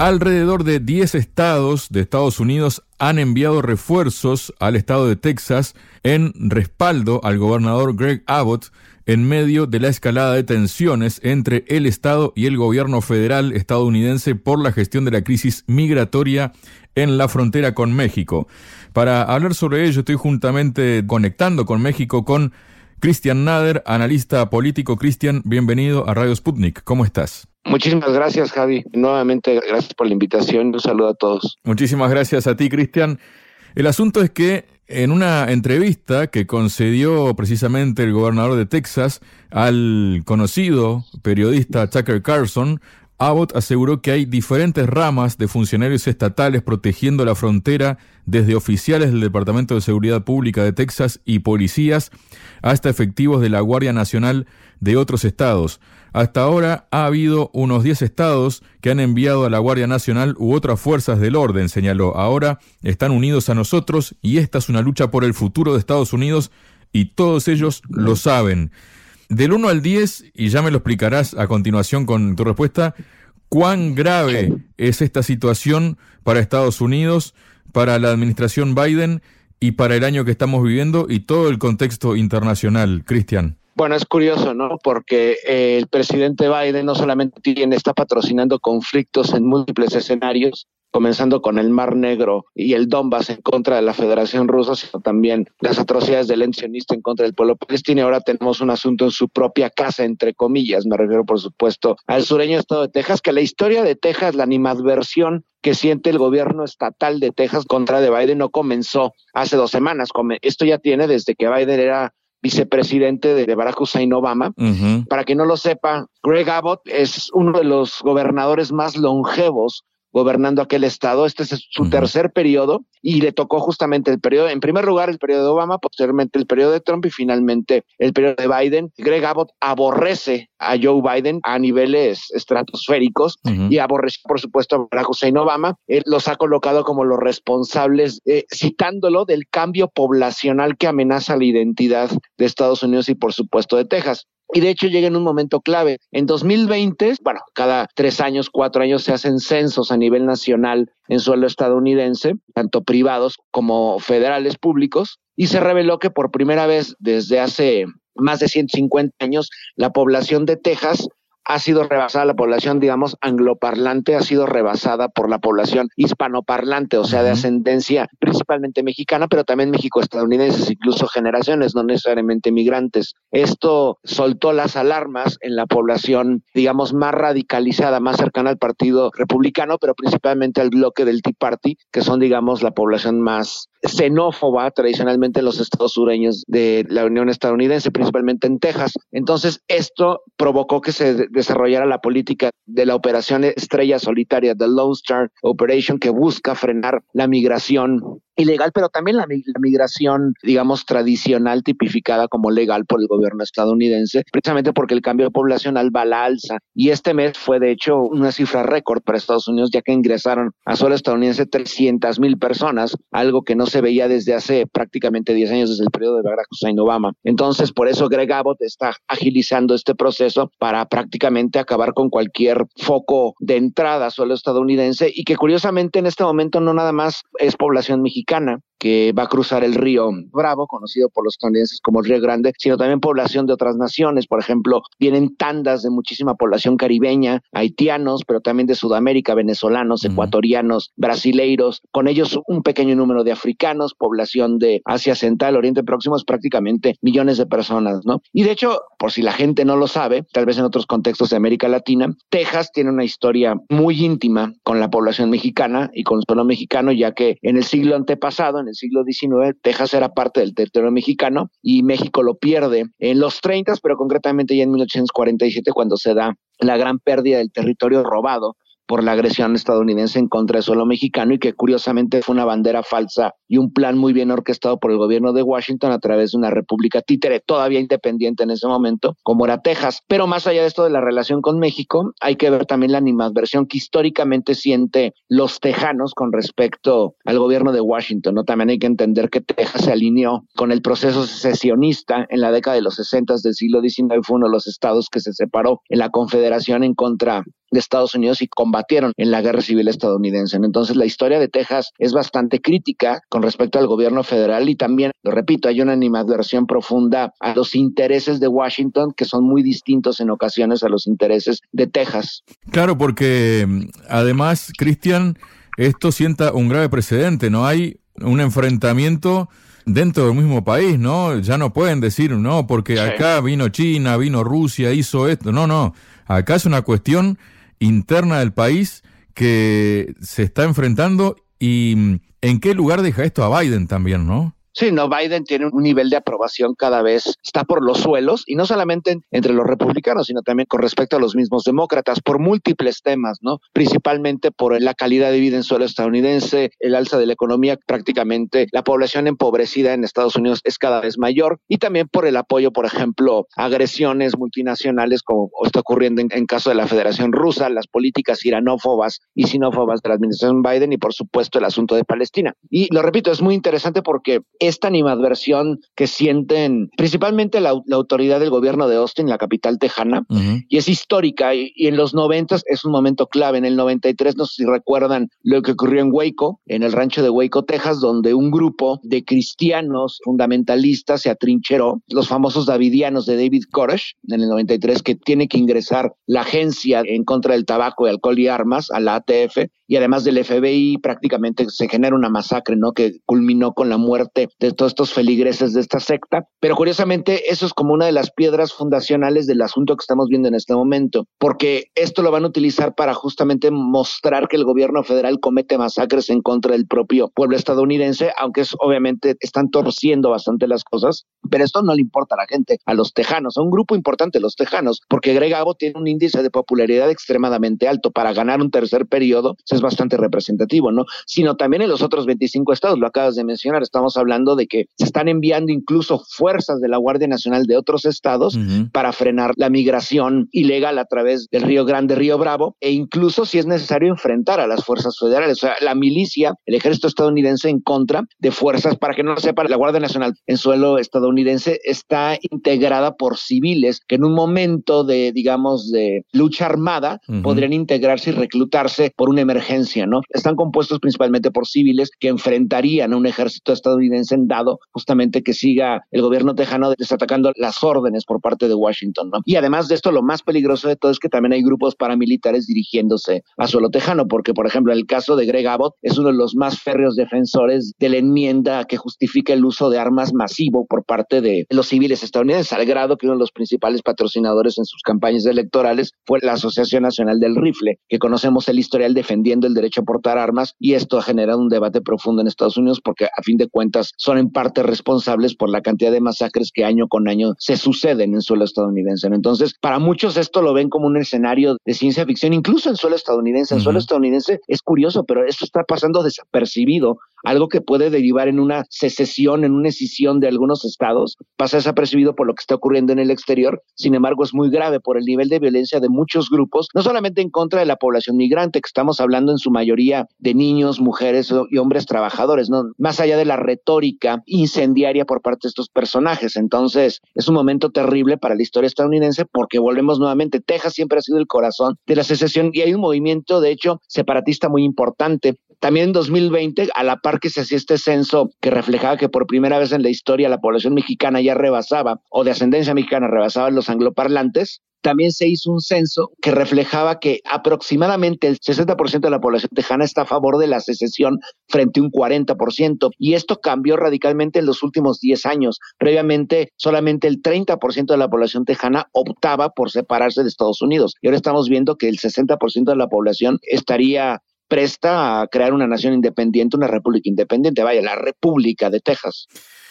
Alrededor de 10 estados de Estados Unidos han enviado refuerzos al estado de Texas en respaldo al gobernador Greg Abbott en medio de la escalada de tensiones entre el Estado y el gobierno federal estadounidense por la gestión de la crisis migratoria en la frontera con México. Para hablar sobre ello estoy juntamente conectando con México con Cristian Nader, analista político. Cristian, bienvenido a Radio Sputnik. ¿Cómo estás? Muchísimas gracias, Javi. Nuevamente, gracias por la invitación. Un saludo a todos. Muchísimas gracias a ti, Cristian. El asunto es que en una entrevista que concedió precisamente el gobernador de Texas al conocido periodista Tucker Carlson, Abbott aseguró que hay diferentes ramas de funcionarios estatales protegiendo la frontera, desde oficiales del Departamento de Seguridad Pública de Texas y policías hasta efectivos de la Guardia Nacional de otros estados. Hasta ahora ha habido unos 10 estados que han enviado a la Guardia Nacional u otras fuerzas del orden, señaló. Ahora están unidos a nosotros y esta es una lucha por el futuro de Estados Unidos y todos ellos lo saben. Del 1 al 10, y ya me lo explicarás a continuación con tu respuesta, ¿cuán grave es esta situación para Estados Unidos, para la administración Biden y para el año que estamos viviendo y todo el contexto internacional, Cristian? Bueno, es curioso, ¿no? Porque eh, el presidente Biden no solamente tiene, está patrocinando conflictos en múltiples escenarios, comenzando con el Mar Negro y el Donbass en contra de la Federación Rusa, sino también las atrocidades del ensionista en contra del pueblo palestino. Y ahora tenemos un asunto en su propia casa, entre comillas. Me refiero, por supuesto, al sureño estado de Texas, que la historia de Texas, la animadversión que siente el gobierno estatal de Texas contra de Biden no comenzó hace dos semanas. Esto ya tiene desde que Biden era vicepresidente de Barack Hussein Obama. Para que no lo sepa, Greg Abbott es uno de los gobernadores más longevos gobernando aquel estado. Este es su tercer periodo y le tocó justamente el periodo, en primer lugar el periodo de Obama, posteriormente el periodo de Trump y finalmente el periodo de Biden. Greg Abbott aborrece a Joe Biden a niveles estratosféricos y aborrece, por supuesto, a Barack Hussein Obama. Él los ha colocado como los responsables, eh, citándolo del cambio poblacional que amenaza la identidad de Estados Unidos y, por supuesto, de Texas. Y de hecho llega en un momento clave. En 2020, bueno, cada tres años, cuatro años se hacen censos a nivel nacional en suelo estadounidense, tanto privados como federales públicos, y se reveló que por primera vez desde hace más de 150 años la población de Texas ha sido rebasada, la población, digamos, angloparlante ha sido rebasada por la población hispanoparlante, o sea, de ascendencia principalmente mexicana, pero también México-estadounidenses, incluso generaciones, no necesariamente migrantes. Esto soltó las alarmas en la población, digamos, más radicalizada, más cercana al Partido Republicano, pero principalmente al bloque del Tea Party, que son, digamos, la población más xenófoba tradicionalmente en los estados sureños de la Unión Estadounidense, principalmente en Texas. Entonces, esto provocó que se desarrollara la política de la operación estrella solitaria, the Lone Star Operation, que busca frenar la migración ilegal, pero también la, migración, digamos, tradicional tipificada como legal por el gobierno estadounidense, precisamente porque el cambio poblacional va a la alza. Y este mes fue, de hecho, una cifra récord para Estados Unidos, ya que ingresaron a suelo estadounidense 300 mil personas, algo que no se veía desde hace prácticamente 10 años, desde el periodo de Barack Hussein Obama. Entonces, por eso Greg Abbott está agilizando este proceso para prácticamente acabar con cualquier foco de entrada a suelo estadounidense y que curiosamente en este momento no nada más es población mexicana, Mexicana. Que va a cruzar el río Bravo, conocido por los estadounidenses como el Río Grande, sino también población de otras naciones. Por ejemplo, vienen tandas de muchísima población caribeña, haitianos, pero también de Sudamérica, venezolanos, ecuatorianos, brasileiros, con ellos un pequeño número de africanos, población de Asia Central, Oriente Próximo, es prácticamente millones de personas, ¿no? Y de hecho, por si la gente no lo sabe, tal vez en otros contextos de América Latina, Texas tiene una historia muy íntima con la población mexicana y con el pueblo mexicano, ya que en el siglo anterior pasado, en el siglo XIX, Texas era parte del territorio mexicano y México lo pierde en los 30, pero concretamente ya en 1847 cuando se da la gran pérdida del territorio robado por la agresión estadounidense en contra del suelo mexicano y que curiosamente fue una bandera falsa y un plan muy bien orquestado por el gobierno de Washington a través de una república títere todavía independiente en ese momento, como era Texas. Pero más allá de esto de la relación con México, hay que ver también la animadversión que históricamente siente los tejanos con respecto al gobierno de Washington. ¿no? También hay que entender que Texas se alineó con el proceso secesionista en la década de los 60 del siglo XIX, fue uno de los estados que se separó en la Confederación en contra de Estados Unidos y combatieron en la guerra civil estadounidense. Entonces la historia de Texas es bastante crítica con respecto al gobierno federal y también, lo repito, hay una animadversión profunda a los intereses de Washington que son muy distintos en ocasiones a los intereses de Texas. Claro, porque mm, además, Cristian, esto sienta un grave precedente, ¿no? Hay un enfrentamiento dentro del mismo país, ¿no? Ya no pueden decir, no, porque acá vino China, vino Rusia, hizo esto. No, no. Acá es una cuestión interna del país que se está enfrentando y mm, en qué lugar deja esto a Biden también, ¿no? Sí, no, Biden tiene un nivel de aprobación cada vez, está por los suelos, y no solamente entre los republicanos, sino también con respecto a los mismos demócratas, por múltiples temas, ¿no? Principalmente por la calidad de vida en suelo estadounidense, el alza de la economía, prácticamente la población empobrecida en Estados Unidos es cada vez mayor, y también por el apoyo, por ejemplo, a agresiones multinacionales, como está ocurriendo en, en caso de la Federación Rusa, las políticas iranófobas y sinófobas de la administración Biden, y por supuesto el asunto de Palestina. Y lo repito, es muy interesante porque esta animadversión que sienten principalmente la, autoridad del gobierno de Austin, la capital tejana, y es histórica, y, en los 90 es un momento clave. En el 93, no sé si recuerdan lo que ocurrió en Waco, en el rancho de Waco, Texas, donde un grupo de cristianos fundamentalistas se atrincheró, los famosos davidianos de David Koresh, en el 93, que tiene que ingresar la agencia en contra del tabaco, y alcohol y armas, a la ATF, y además del FBI prácticamente se genera una masacre, ¿no? Que culminó con la muerte de todos estos feligreses de esta secta. Pero curiosamente eso es como una de las piedras fundacionales del asunto que estamos viendo en este momento, porque esto lo van a utilizar para justamente mostrar que el gobierno federal comete masacres en contra del propio pueblo estadounidense, aunque es, obviamente están torciendo bastante las cosas, pero esto no le importa a la gente, a los tejanos, a un grupo importante, los tejanos, porque Greg Abbott tiene un índice de popularidad extremadamente alto para ganar un tercer periodo bastante representativo, ¿no? Sino también en los otros 25 estados, lo acabas de mencionar, estamos hablando de que se están enviando incluso fuerzas de la Guardia Nacional de otros estados para frenar la migración ilegal a través del Río Grande, Río Bravo, e incluso si es necesario enfrentar a las fuerzas federales, o sea, la milicia, el ejército estadounidense en contra de fuerzas, para que no lo sepa, la Guardia Nacional en suelo estadounidense está integrada por civiles que en un momento de, digamos, de lucha armada podrían integrarse y reclutarse por una emergencia ¿no? Están compuestos principalmente por civiles que enfrentarían a un ejército estadounidense en dado justamente que siga el gobierno tejano desatacando las órdenes por parte de Washington, ¿no? Y además de esto, lo más peligroso de todo es que también hay grupos paramilitares dirigiéndose a suelo tejano, porque por ejemplo, el caso de Greg Abbott es uno de los más férreos defensores de la enmienda que justifica el uso de armas masivo por parte de los civiles estadounidenses, al grado que uno de los principales patrocinadores en sus campañas electorales fue la Asociación Nacional del Rifle, que conocemos el historial defendiendo el derecho a portar armas y esto ha generado un debate profundo en Estados Unidos porque a fin de cuentas son en parte responsables por la cantidad de masacres que año con año se suceden en suelo estadounidense. Entonces, para muchos esto lo ven como un escenario de ciencia ficción, incluso en suelo estadounidense. En suelo estadounidense es curioso, pero esto está pasando desapercibido algo que puede derivar en una secesión, en una escisión de algunos estados, pasa desapercibido por lo que está ocurriendo en el exterior, sin embargo es muy grave por el nivel de violencia de muchos grupos, no solamente en contra de la población migrante, que estamos hablando en su mayoría de niños, mujeres y hombres trabajadores, ¿no? más allá de la retórica incendiaria por parte de estos personajes. Entonces es un momento terrible para la historia estadounidense porque volvemos nuevamente, Texas siempre ha sido el corazón de la secesión y hay un movimiento, de hecho, separatista muy importante. También en 2020, a la par que se hacía este censo que reflejaba que por primera vez en la historia la población mexicana ya rebasaba, o de ascendencia mexicana rebasaba los angloparlantes, también se hizo un censo que reflejaba que aproximadamente el 60% de la población tejana está a favor de la secesión frente a un 40%. Y esto cambió radicalmente en los últimos 10 años. Previamente, solamente el 30% de la población tejana optaba por separarse de Estados Unidos. Y ahora estamos viendo que el 60% de la población estaría presta a crear una nación independiente, una república independiente, vaya, la República de Texas.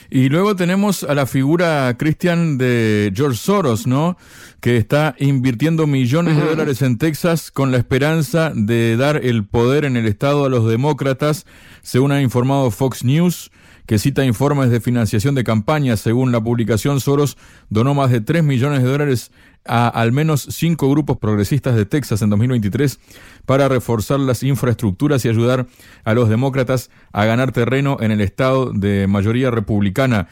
Y luego tenemos a la figura, Cristian, de George Soros, ¿no? Que está invirtiendo millones de dólares en Texas con la esperanza de dar el poder en el Estado a los demócratas, según ha informado Fox News que cita informes de financiación de campañas. Según la publicación, Soros donó más de 3 millones de dólares a al menos cinco grupos progresistas de Texas en 2023 para reforzar las infraestructuras y ayudar a los demócratas a ganar terreno en el estado de mayoría republicana.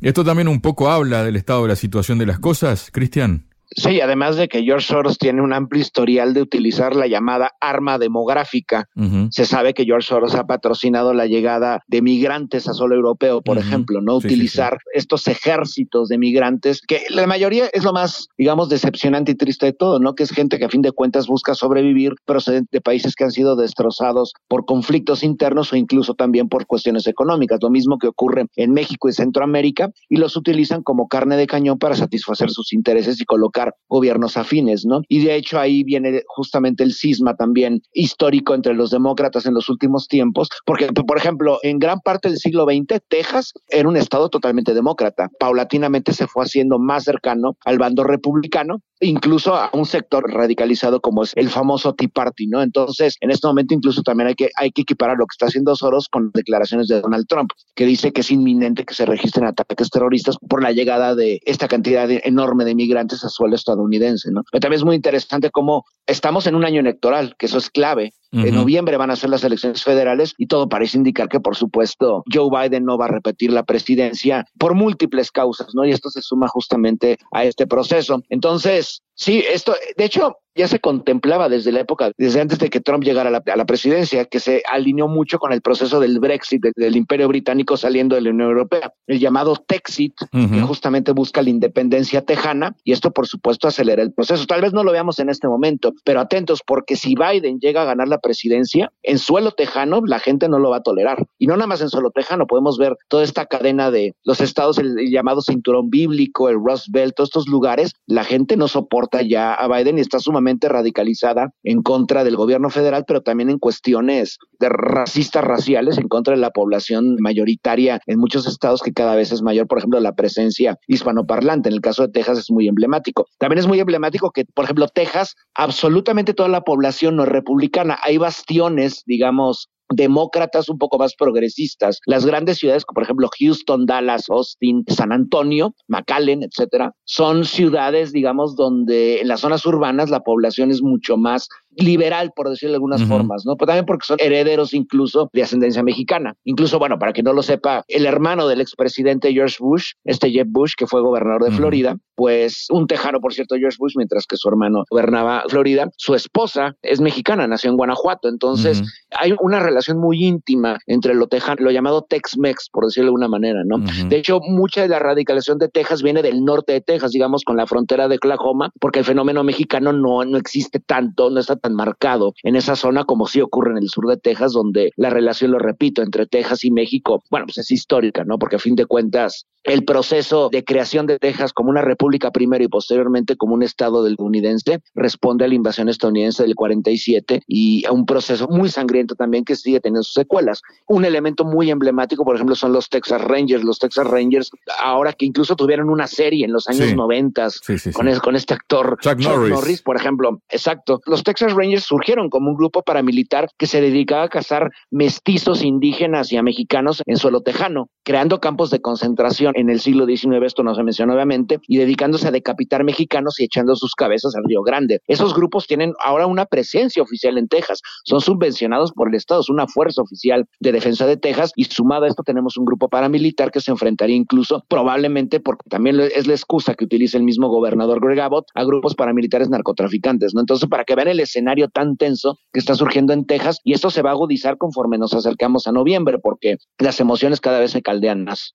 Esto también un poco habla del estado de la situación de las cosas, Cristian. Sí, además de que George Soros tiene un amplio historial de utilizar la llamada arma demográfica. Se sabe que George Soros ha patrocinado la llegada de migrantes a suelo europeo, por ejemplo, no utilizar estos ejércitos de migrantes, que la mayoría es lo más, digamos, decepcionante y triste de todo, ¿no? Que es gente que a fin de cuentas busca sobrevivir procedente de países que han sido destrozados por conflictos internos o incluso también por cuestiones económicas. Lo mismo que ocurre en México y Centroamérica y los utilizan como carne de cañón para satisfacer sus intereses y colocar gobiernos afines, ¿no? Y de hecho ahí viene justamente el cisma también histórico entre los demócratas en los últimos tiempos, porque, por ejemplo, en gran parte del siglo XX, Texas era un estado totalmente demócrata. Paulatinamente se fue haciendo más cercano al bando republicano, incluso a un sector radicalizado como es el famoso Tea Party, ¿no? Entonces, en este momento incluso también hay que, hay que equiparar lo que está haciendo Soros con declaraciones de Donald Trump, que dice que es inminente que se registren ataques terroristas por la llegada de esta cantidad enorme de migrantes a suelo estadounidense, ¿no? Pero también es muy interesante cómo estamos en un año electoral, que eso es clave. En noviembre van a ser las elecciones federales y todo parece indicar que, por supuesto, Joe Biden no va a repetir la presidencia por múltiples causas, ¿no? Y esto se suma justamente a este proceso. Entonces, sí, esto, de hecho, ya se contemplaba desde la época, desde antes de que Trump llegara a la, presidencia, que se alineó mucho con el proceso del Brexit, del, Imperio Británico saliendo de la Unión Europea, el llamado Texit, que justamente busca la independencia tejana, y esto por supuesto acelera el proceso. Tal vez no lo veamos en este momento, pero atentos, porque si Biden llega a ganar la presidencia, en suelo tejano la gente no lo va a tolerar. Y no nada más en suelo tejano, podemos ver toda esta cadena de los estados, el, llamado cinturón bíblico, el Rust Belt, todos estos lugares, la gente no soporta ya a Biden y está sumamente radicalizada en contra del gobierno federal, pero también en cuestiones de racistas raciales en contra de la población mayoritaria en muchos estados que cada vez es mayor, por ejemplo, la presencia hispanoparlante. En el caso de Texas es muy emblemático. También es muy emblemático que, por ejemplo, Texas, absolutamente toda la población no es republicana. Hay bastiones, digamos, demócratas un poco más progresistas. Las grandes ciudades, como por ejemplo Houston, Dallas, Austin, San Antonio, McAllen, etcétera, son ciudades, digamos, donde en las zonas urbanas la población es mucho más liberal, por decirlo de algunas formas, ¿no? Pero también porque son herederos incluso de ascendencia mexicana. Incluso, bueno, para que no lo sepa, el hermano del expresidente George Bush, este Jeb Bush, que fue gobernador de Florida, pues un tejano, por cierto, George Bush, mientras que su hermano gobernaba Florida, su esposa es mexicana, nació en Guanajuato. Entonces, hay una relación muy íntima entre lo tejano, lo llamado Tex-Mex, por decirlo de alguna manera, ¿no? De hecho, mucha de la radicalización de Texas viene del norte de Texas, digamos, con la frontera de Oklahoma, porque el fenómeno mexicano no, no existe tanto, no está tan marcado en esa zona como sí ocurre en el sur de Texas, donde la relación, lo repito, entre Texas y México, bueno, pues es histórica, ¿no? Porque a fin de cuentas, el proceso de creación de Texas como una república primero y posteriormente como un estado estadounidense responde a la invasión estadounidense del 47 y a un proceso muy sangriento también que sigue teniendo sus secuelas. Un elemento muy emblemático, por ejemplo, son los Texas Rangers. Los Texas Rangers, ahora que incluso tuvieron una serie en los años 90 con, con, este actor Chuck, Norris. por ejemplo. Exacto. Los Texas Rangers surgieron como un grupo paramilitar que se dedicaba a cazar mestizos indígenas y a mexicanos en suelo tejano, creando campos de concentración en el siglo XIX, esto no se menciona obviamente, y dedicándose a decapitar mexicanos y echando sus cabezas al Río Grande. Esos grupos tienen ahora una presencia oficial en Texas, son subvencionados por el Estado, es una fuerza oficial de defensa de Texas y sumado a esto tenemos un grupo paramilitar que se enfrentaría incluso probablemente, porque también es la excusa que utiliza el mismo gobernador Greg Abbott, a grupos paramilitares narcotraficantes, ¿no? Entonces, para que vean el escenario tan tenso que está surgiendo en Texas y esto se va a agudizar conforme nos acercamos a noviembre, porque las emociones cada vez se caldean más.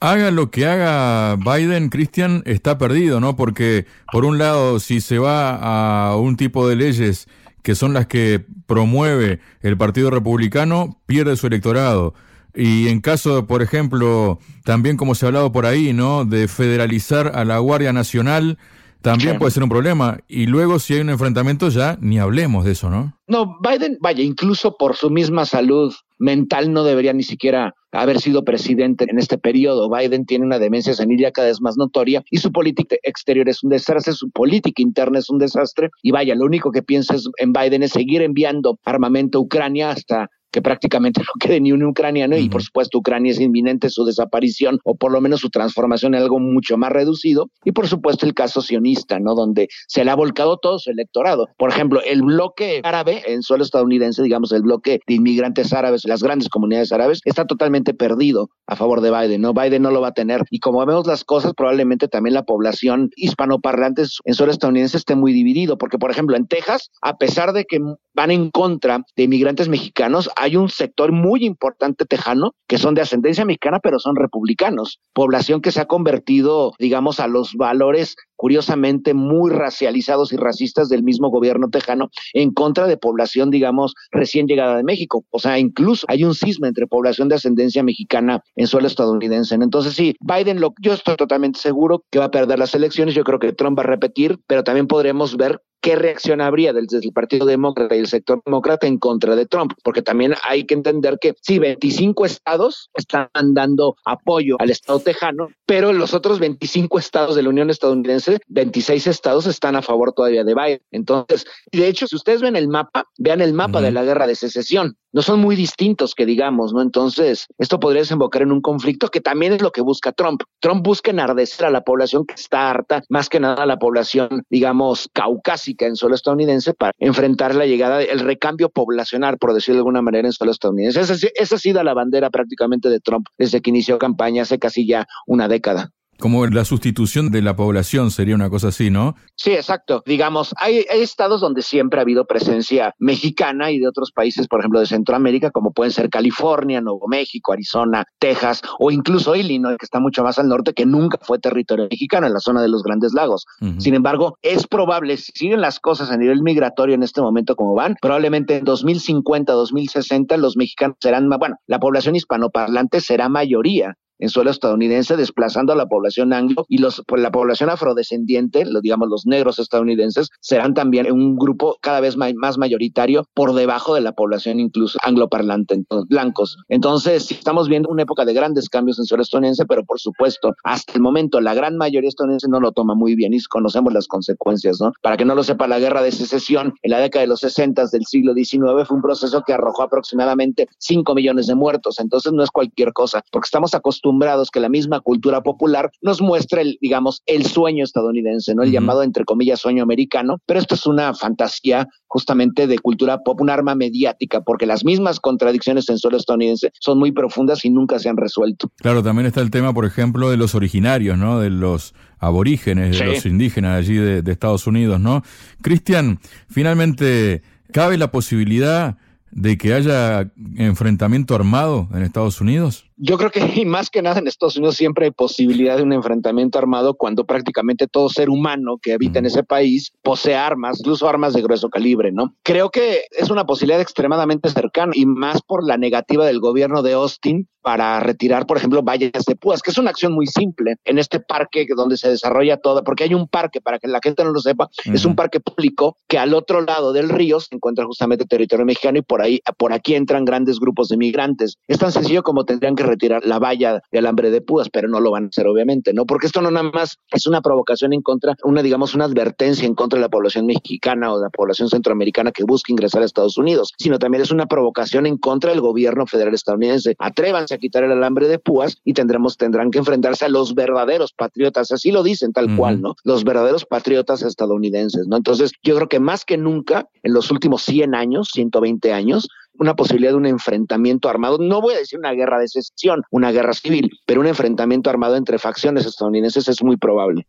Haga lo que haga Biden, Cristian, está perdido, ¿no? Porque, por un lado, si se va a un tipo de leyes que son las que promueve el Partido Republicano, pierde su electorado. Y en caso, por ejemplo, también como se ha hablado por ahí, ¿no? De federalizar a la Guardia Nacional, también puede ser un problema. Y luego, si hay un enfrentamiento, ya ni hablemos de eso, ¿no? No, Biden, vaya, incluso por su misma salud mental no debería ni siquiera haber sido presidente en este periodo. Biden tiene una demencia senil cada vez más notoria y su política exterior es un desastre, su política interna es un desastre y vaya, lo único que piensa en Biden es seguir enviando armamento a Ucrania hasta que prácticamente no quede ni un ucraniano y por supuesto Ucrania es inminente su desaparición o por lo menos su transformación en algo mucho más reducido y por supuesto el caso sionista, ¿no? Donde se le ha volcado todo su electorado. Por ejemplo, el bloque árabe en suelo estadounidense, digamos el bloque de inmigrantes árabes, las grandes comunidades árabes, está totalmente perdido a favor de Biden, ¿no? Biden no lo va a tener y como vemos las cosas, probablemente también la población hispanoparlante en suelo estadounidense esté muy dividido, porque por ejemplo en Texas, a pesar de que van en contra de inmigrantes mexicanos, hay un sector muy importante tejano que son de ascendencia mexicana, pero son republicanos, población que se ha convertido, digamos, a los valores curiosamente muy racializados y racistas del mismo gobierno tejano en contra de población, digamos, recién llegada de México. O sea, incluso hay un cisma entre población de ascendencia mexicana en suelo estadounidense. Entonces, sí, Biden, lo, yo estoy totalmente seguro que va a perder las elecciones. Yo creo que Trump va a repetir, pero también podremos ver qué reacción habría desde el Partido Demócrata y el sector demócrata en contra de Trump, porque también hay que entender que sí, 25 estados están dando apoyo al Estado tejano, pero los otros 25 estados de la Unión estadounidense, 26 estados están a favor todavía de Biden. Entonces, de hecho, si ustedes ven el mapa, vean el mapa de la guerra de secesión no son muy distintos que digamos, ¿no? Entonces, esto podría desembocar en un conflicto que también es lo que busca Trump. Trump busca enardecer a la población que está harta, más que nada a la población, digamos, caucásica en suelo estadounidense para enfrentar la llegada, el recambio poblacional, por decirlo de alguna manera, en suelo estadounidense. Esa, esa ha sido la bandera prácticamente de Trump desde que inició campaña hace casi ya una década. Como la sustitución de la población sería una cosa así, ¿no? Sí, exacto. Digamos, hay, estados donde siempre ha habido presencia mexicana y de otros países, por ejemplo, de Centroamérica, como pueden ser California, Nuevo México, Arizona, Texas o incluso Illinois, que está mucho más al norte, que nunca fue territorio mexicano en la zona de los Grandes Lagos. Sin embargo, es probable, si siguen las cosas a nivel migratorio en este momento como van, probablemente en 2050, 2060 los mexicanos serán, bueno, la población hispanoparlante será mayoría en suelo estadounidense, desplazando a la población anglo y los, pues, la población afrodescendiente, lo, digamos los negros estadounidenses, serán también un grupo cada vez más mayoritario por debajo de la población incluso angloparlante, entonces, blancos. Entonces, estamos viendo una época de grandes cambios en suelo estadounidense, pero por supuesto, hasta el momento la gran mayoría estadounidense no lo toma muy bien y conocemos las consecuencias, ¿no? Para que no lo sepa, la guerra de secesión en la década de los 60 del siglo XIX fue un proceso que arrojó aproximadamente 5 millones de muertos, entonces no es cualquier cosa, porque estamos acostumbrados acostumbrados que la misma cultura popular nos muestre, el, digamos, el sueño estadounidense, ¿no? El llamado, entre comillas, sueño americano, pero esto es una fantasía justamente de cultura pop, un arma mediática, porque las mismas contradicciones en suelo estadounidense son muy profundas y nunca se han resuelto. Claro, también está el tema, por ejemplo, de los originarios, ¿no? De los aborígenes, de los indígenas allí de, de Estados Unidos, ¿no? Cristian, finalmente, ¿cabe la posibilidad de que haya enfrentamiento armado en Estados Unidos? Yo creo que más que nada en Estados Unidos siempre hay posibilidad de un enfrentamiento armado cuando prácticamente todo ser humano que habita en ese país posee armas, incluso armas de grueso calibre, ¿no? Creo que es una posibilidad extremadamente cercana y más por la negativa del gobierno de Austin para retirar, por ejemplo, vallas de púas, que es una acción muy simple en este parque donde se desarrolla todo, porque hay un parque, para que la gente no lo sepa, es un parque público que al otro lado del río se encuentra justamente territorio mexicano y por ahí, por aquí entran grandes grupos de migrantes. Es tan sencillo como tendrían que retirar la valla de alambre de púas, pero no lo van a hacer obviamente, ¿no? Porque esto no nada más es una provocación en contra, una digamos una advertencia en contra de la población mexicana o de la población centroamericana que busca ingresar a Estados Unidos, sino también es una provocación en contra del gobierno federal estadounidense. Atrévanse a quitar el alambre de púas y tendremos, tendrán que enfrentarse a los verdaderos patriotas, así lo dicen tal cual, ¿no? Los verdaderos patriotas estadounidenses, ¿no? Entonces, yo creo que más que nunca, en los últimos 100 años, 120 años, una posibilidad de un enfrentamiento armado, no voy a decir una guerra de secesión, una guerra civil, pero un enfrentamiento armado entre facciones estadounidenses es muy probable.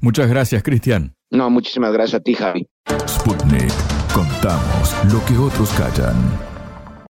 Muchas gracias, Cristian. No, muchísimas gracias a ti, Javi. Sputnik. Contamos lo que otros callan.